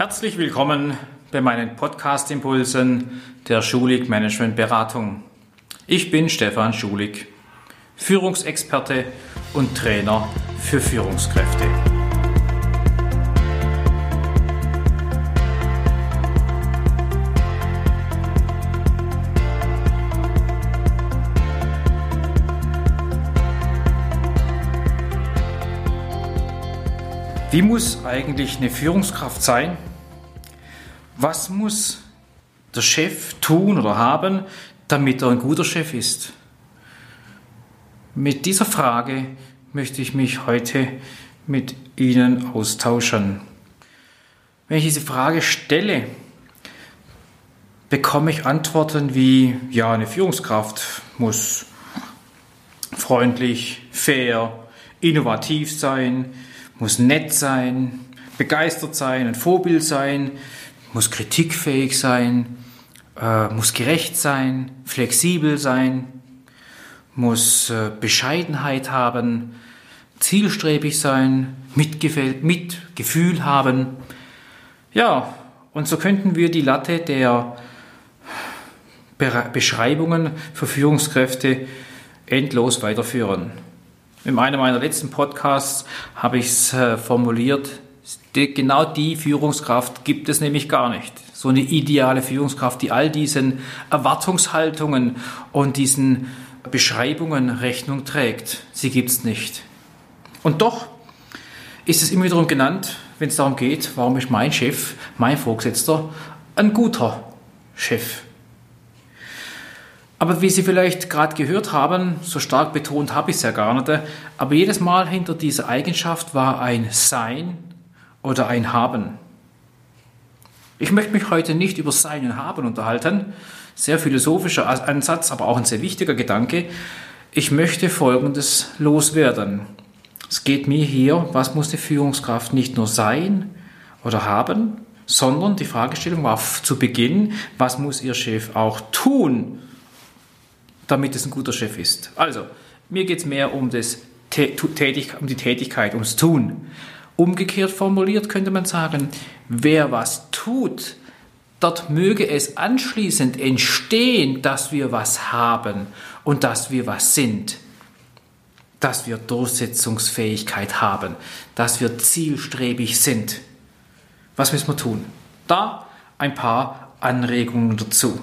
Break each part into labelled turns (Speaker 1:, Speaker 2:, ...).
Speaker 1: Herzlich willkommen bei meinen Podcast-Impulsen der Schulig Management Beratung. Ich bin Stefan Schulig, Führungsexperte und Trainer für Führungskräfte. Wie muss eigentlich eine Führungskraft sein? Was muss der Chef tun oder haben, damit er ein guter Chef ist? Mit dieser Frage möchte ich mich heute mit Ihnen austauschen. Wenn ich diese Frage stelle, bekomme ich Antworten wie, ja, eine Führungskraft muss freundlich, fair, innovativ sein, muss nett sein, begeistert sein, ein Vorbild sein, muss kritikfähig sein, äh, muss gerecht sein, flexibel sein, muss äh, Bescheidenheit haben, zielstrebig sein, Mitgefühl, Mitgefühl haben. Ja, und so könnten wir die Latte der Beschreibungen für Führungskräfte endlos weiterführen. In einem meiner letzten Podcasts habe ich es äh, formuliert, genau die Führungskraft gibt es nämlich gar nicht. So eine ideale Führungskraft, die all diesen Erwartungshaltungen und diesen Beschreibungen Rechnung trägt. Sie gibt es nicht. Und doch ist es immer wiederum genannt, wenn es darum geht, warum ist mein Chef, mein Vorgesetzter, ein guter Chef. Aber wie Sie vielleicht gerade gehört haben, so stark betont habe ich es ja gar nicht, aber jedes Mal hinter dieser Eigenschaft war ein Sein oder ein Haben. Ich möchte mich heute nicht über Sein und Haben unterhalten, sehr philosophischer Ansatz, aber auch ein sehr wichtiger Gedanke. Ich möchte Folgendes loswerden. Es geht mir hier, was muss die Führungskraft nicht nur sein oder haben, sondern die Fragestellung war zu Beginn, was muss ihr Chef auch tun, damit es ein guter Chef ist. Also, mir geht es mehr um, das, um die Tätigkeit, ums Tun. Umgekehrt formuliert könnte man sagen, wer was tut, dort möge es anschließend entstehen, dass wir was haben und dass wir was sind, dass wir Durchsetzungsfähigkeit haben, dass wir zielstrebig sind. Was müssen wir tun? Da ein paar Anregungen dazu.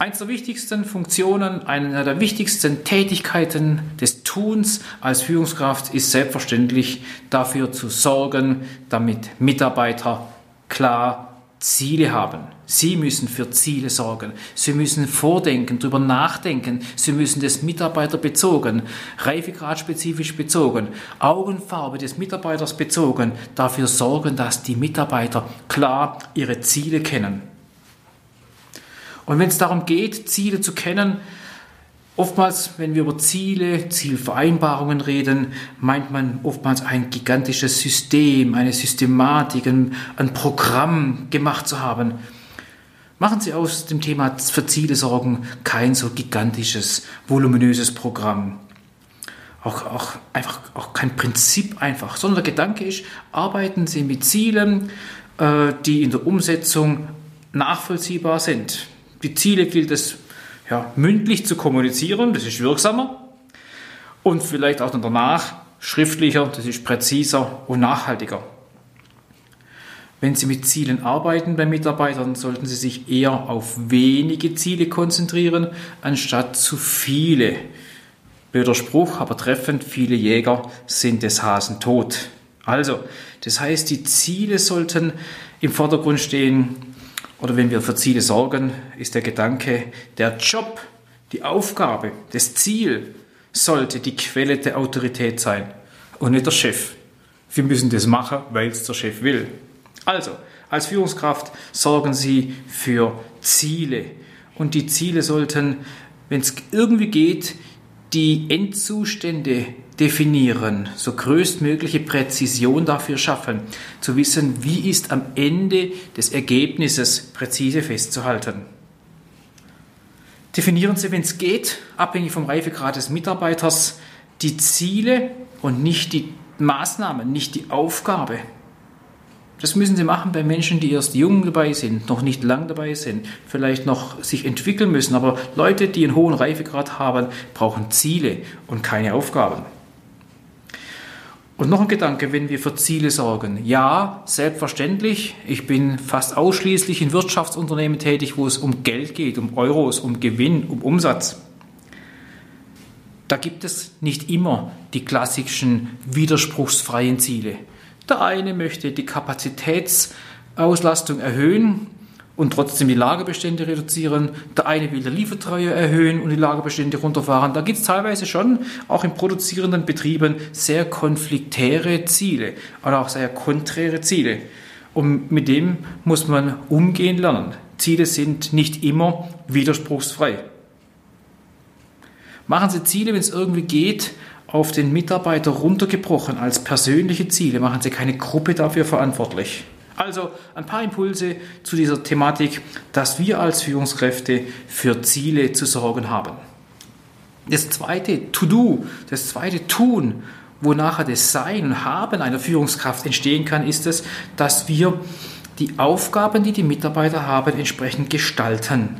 Speaker 1: Eins der wichtigsten Funktionen, eine der wichtigsten Tätigkeiten des Tuns als Führungskraft ist selbstverständlich dafür zu sorgen, damit Mitarbeiter klar Ziele haben. Sie müssen für Ziele sorgen. Sie müssen vordenken, darüber nachdenken. Sie müssen das Mitarbeiterbezogen, reifegradspezifisch bezogen, Augenfarbe des Mitarbeiters bezogen, dafür sorgen, dass die Mitarbeiter klar ihre Ziele kennen. Und wenn es darum geht, Ziele zu kennen, oftmals, wenn wir über Ziele, Zielvereinbarungen reden, meint man oftmals ein gigantisches System, eine Systematik, ein, ein Programm gemacht zu haben. Machen Sie aus dem Thema für Ziele sorgen kein so gigantisches, voluminöses Programm. Auch, auch einfach auch kein Prinzip einfach, sondern der Gedanke ist, arbeiten Sie mit Zielen, äh, die in der Umsetzung nachvollziehbar sind. Die Ziele gilt es ja, mündlich zu kommunizieren, das ist wirksamer. Und vielleicht auch danach schriftlicher, das ist präziser und nachhaltiger. Wenn Sie mit Zielen arbeiten bei Mitarbeitern, sollten Sie sich eher auf wenige Ziele konzentrieren, anstatt zu viele. Blöder Spruch, aber treffend, viele Jäger sind des Hasen tot. Also, das heißt, die Ziele sollten im Vordergrund stehen, oder wenn wir für Ziele sorgen, ist der Gedanke, der Job, die Aufgabe, das Ziel sollte die Quelle der Autorität sein und nicht der Chef. Wir müssen das machen, weil es der Chef will. Also, als Führungskraft sorgen Sie für Ziele. Und die Ziele sollten, wenn es irgendwie geht, die Endzustände definieren, so größtmögliche Präzision dafür schaffen, zu wissen, wie ist am Ende des Ergebnisses präzise festzuhalten. Definieren Sie, wenn es geht, abhängig vom Reifegrad des Mitarbeiters, die Ziele und nicht die Maßnahmen, nicht die Aufgabe. Das müssen Sie machen bei Menschen, die erst jung dabei sind, noch nicht lang dabei sind, vielleicht noch sich entwickeln müssen. Aber Leute, die einen hohen Reifegrad haben, brauchen Ziele und keine Aufgaben. Und noch ein Gedanke, wenn wir für Ziele sorgen. Ja, selbstverständlich. Ich bin fast ausschließlich in Wirtschaftsunternehmen tätig, wo es um Geld geht, um Euros, um Gewinn, um Umsatz. Da gibt es nicht immer die klassischen widerspruchsfreien Ziele. Der eine möchte die Kapazitätsauslastung erhöhen und trotzdem die Lagerbestände reduzieren. Der eine will die Liefertreue erhöhen und die Lagerbestände runterfahren. Da gibt es teilweise schon auch in produzierenden Betrieben sehr konfliktäre Ziele oder auch sehr konträre Ziele. Und mit dem muss man umgehen lernen. Ziele sind nicht immer widerspruchsfrei. Machen Sie Ziele, wenn es irgendwie geht, auf den Mitarbeiter runtergebrochen als persönliche Ziele. Machen Sie keine Gruppe dafür verantwortlich. Also ein paar Impulse zu dieser Thematik, dass wir als Führungskräfte für Ziele zu sorgen haben. Das zweite To-Do, das zweite Tun, wo nachher das Sein und Haben einer Führungskraft entstehen kann, ist es, dass wir die Aufgaben, die die Mitarbeiter haben, entsprechend gestalten.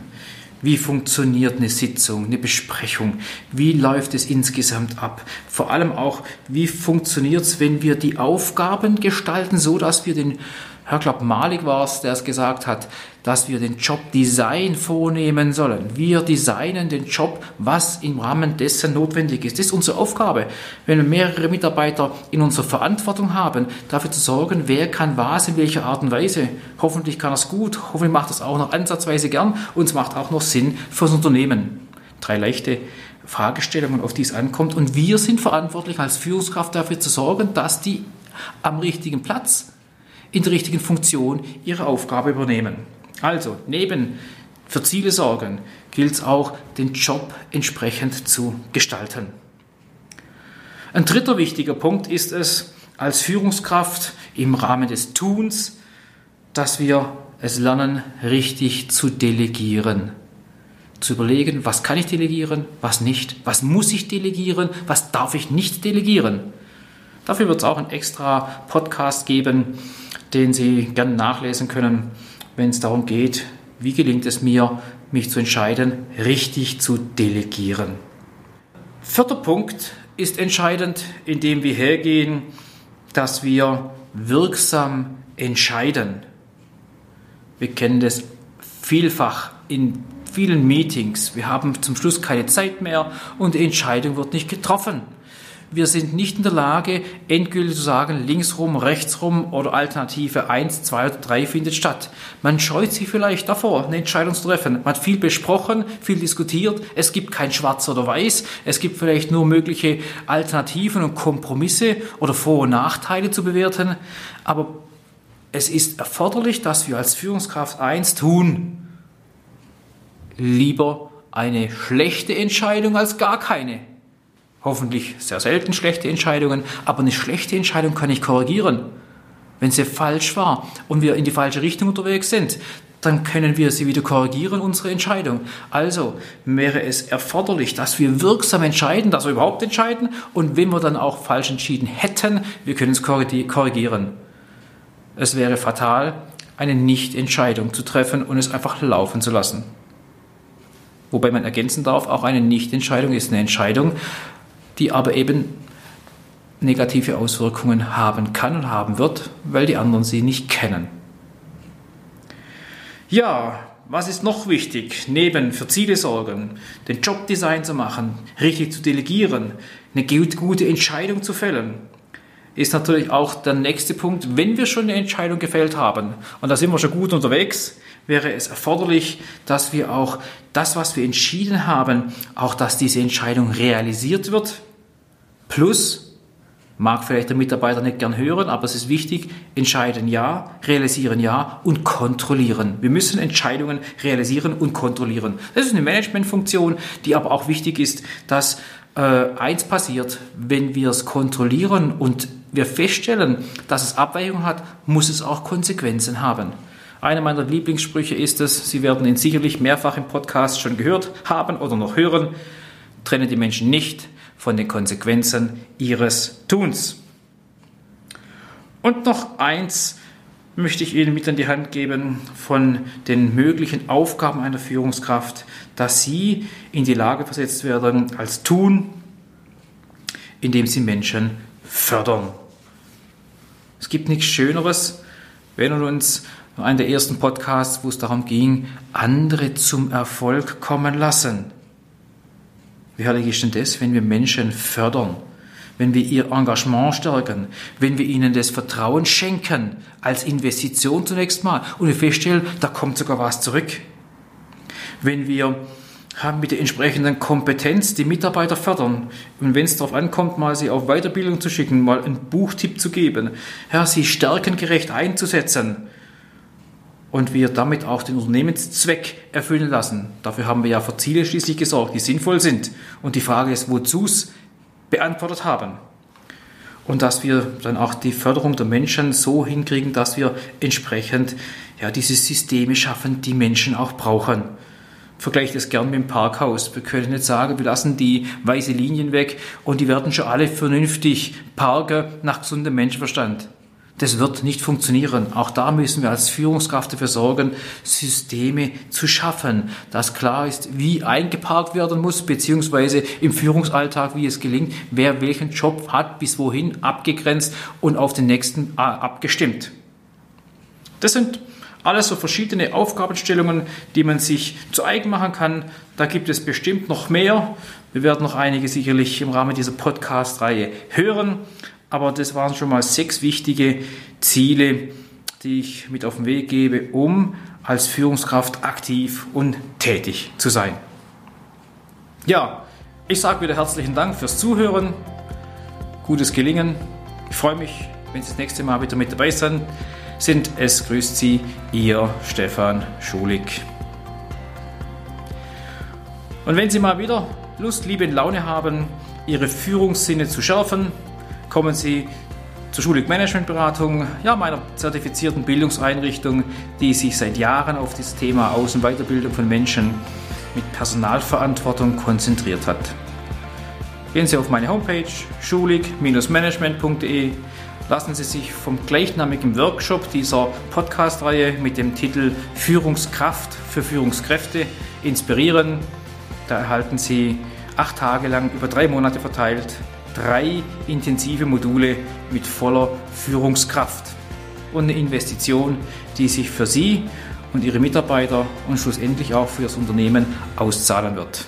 Speaker 1: Wie funktioniert eine Sitzung, eine Besprechung? Wie läuft es insgesamt ab? Vor allem auch, wie funktioniert es, wenn wir die Aufgaben gestalten, so dass wir den Herr Klapp Malik war es, der es gesagt hat, dass wir den Job Design vornehmen sollen. Wir designen den Job, was im Rahmen dessen notwendig ist. Das ist unsere Aufgabe. Wenn wir mehrere Mitarbeiter in unserer Verantwortung haben, dafür zu sorgen, wer kann was in welcher Art und Weise. Hoffentlich kann er es gut, hoffentlich macht es auch noch ansatzweise gern und es macht auch noch Sinn fürs Unternehmen. Drei leichte Fragestellungen, auf die es ankommt. Und wir sind verantwortlich als Führungskraft dafür zu sorgen, dass die am richtigen Platz in der richtigen Funktion ihre Aufgabe übernehmen. Also, neben für Ziele sorgen, gilt es auch, den Job entsprechend zu gestalten. Ein dritter wichtiger Punkt ist es, als Führungskraft im Rahmen des Tuns, dass wir es lernen, richtig zu delegieren. Zu überlegen, was kann ich delegieren, was nicht, was muss ich delegieren, was darf ich nicht delegieren. Dafür wird es auch einen extra Podcast geben, den Sie gerne nachlesen können, wenn es darum geht, wie gelingt es mir, mich zu entscheiden, richtig zu delegieren. Vierter Punkt ist entscheidend, indem wir hergehen, dass wir wirksam entscheiden. Wir kennen das vielfach in vielen Meetings. Wir haben zum Schluss keine Zeit mehr und die Entscheidung wird nicht getroffen. Wir sind nicht in der Lage, endgültig zu sagen, linksrum, rechtsrum oder Alternative 1, 2 oder 3 findet statt. Man scheut sich vielleicht davor, eine Entscheidung zu treffen. Man hat viel besprochen, viel diskutiert. Es gibt kein Schwarz oder Weiß. Es gibt vielleicht nur mögliche Alternativen und Kompromisse oder Vor- und Nachteile zu bewerten. Aber es ist erforderlich, dass wir als Führungskraft eins tun. Lieber eine schlechte Entscheidung als gar keine hoffentlich sehr selten schlechte Entscheidungen, aber eine schlechte Entscheidung kann ich korrigieren. Wenn sie falsch war und wir in die falsche Richtung unterwegs sind, dann können wir sie wieder korrigieren, unsere Entscheidung. Also wäre es erforderlich, dass wir wirksam entscheiden, dass wir überhaupt entscheiden und wenn wir dann auch falsch entschieden hätten, wir können es korrigieren. Es wäre fatal, eine Nichtentscheidung zu treffen und es einfach laufen zu lassen. Wobei man ergänzen darf, auch eine Nichtentscheidung ist eine Entscheidung, die aber eben negative Auswirkungen haben kann und haben wird, weil die anderen sie nicht kennen. Ja, was ist noch wichtig? Neben für Ziele sorgen, den Jobdesign zu machen, richtig zu delegieren, eine gute Entscheidung zu fällen, ist natürlich auch der nächste Punkt, wenn wir schon eine Entscheidung gefällt haben, und da sind wir schon gut unterwegs, wäre es erforderlich, dass wir auch das, was wir entschieden haben, auch dass diese Entscheidung realisiert wird, Plus, mag vielleicht der Mitarbeiter nicht gern hören, aber es ist wichtig, entscheiden ja, realisieren ja und kontrollieren. Wir müssen Entscheidungen realisieren und kontrollieren. Das ist eine Managementfunktion, die aber auch wichtig ist, dass äh, eins passiert, wenn wir es kontrollieren und wir feststellen, dass es Abweichungen hat, muss es auch Konsequenzen haben. Einer meiner Lieblingssprüche ist es, Sie werden ihn sicherlich mehrfach im Podcast schon gehört haben oder noch hören, trenne die Menschen nicht, von den Konsequenzen ihres Tuns. Und noch eins, möchte ich Ihnen mit an die Hand geben von den möglichen Aufgaben einer Führungskraft, dass Sie in die Lage versetzt werden, als tun, indem Sie Menschen fördern. Es gibt nichts Schöneres, wenn uns einen der ersten Podcasts, wo es darum ging, andere zum Erfolg kommen lassen. Wie herrlich ist denn das, wenn wir Menschen fördern? wenn wir ihr Engagement stärken, wenn wir ihnen das Vertrauen schenken, als Investition zunächst mal, und wir feststellen, da kommt sogar was zurück. Wenn wir haben mit der entsprechenden Kompetenz die Mitarbeiter fördern. Und wenn es darauf ankommt, mal sie auf Weiterbildung zu schicken, mal einen Buchtipp zu geben, ja, sie stärkengerecht einzusetzen und wir damit auch den Unternehmenszweck erfüllen lassen. Dafür haben wir ja für Ziele schließlich gesorgt, die sinnvoll sind. Und die Frage ist, wozu es beantwortet haben. Und dass wir dann auch die Förderung der Menschen so hinkriegen, dass wir entsprechend ja, diese Systeme schaffen, die Menschen auch brauchen. Vergleiche das gern mit dem Parkhaus. Wir können nicht sagen, wir lassen die weiße Linien weg und die werden schon alle vernünftig parken nach gesundem Menschenverstand. Das wird nicht funktionieren. Auch da müssen wir als Führungskraft dafür sorgen, Systeme zu schaffen, dass klar ist, wie eingeparkt werden muss, beziehungsweise im Führungsalltag, wie es gelingt, wer welchen Job hat, bis wohin abgegrenzt und auf den nächsten äh, abgestimmt. Das sind alles so verschiedene Aufgabenstellungen, die man sich zu eigen machen kann. Da gibt es bestimmt noch mehr. Wir werden noch einige sicherlich im Rahmen dieser Podcast-Reihe hören aber das waren schon mal sechs wichtige Ziele, die ich mit auf den Weg gebe, um als Führungskraft aktiv und tätig zu sein. Ja, ich sage wieder herzlichen Dank fürs Zuhören, gutes Gelingen. Ich freue mich, wenn Sie das nächste Mal wieder mit dabei sind. Sind es grüßt Sie, Ihr Stefan Schulig. Und wenn Sie mal wieder Lust, Liebe und Laune haben, Ihre Führungssinne zu schärfen, kommen Sie zur Schulig Managementberatung, ja, meiner zertifizierten Bildungseinrichtung, die sich seit Jahren auf das Thema Aus- und Weiterbildung von Menschen mit Personalverantwortung konzentriert hat. Gehen Sie auf meine Homepage schulig-management.de, lassen Sie sich vom gleichnamigen Workshop dieser Podcast-Reihe mit dem Titel Führungskraft für Führungskräfte inspirieren. Da erhalten Sie acht Tage lang über drei Monate verteilt drei intensive Module mit voller Führungskraft und eine Investition, die sich für Sie und Ihre Mitarbeiter und schlussendlich auch für das Unternehmen auszahlen wird.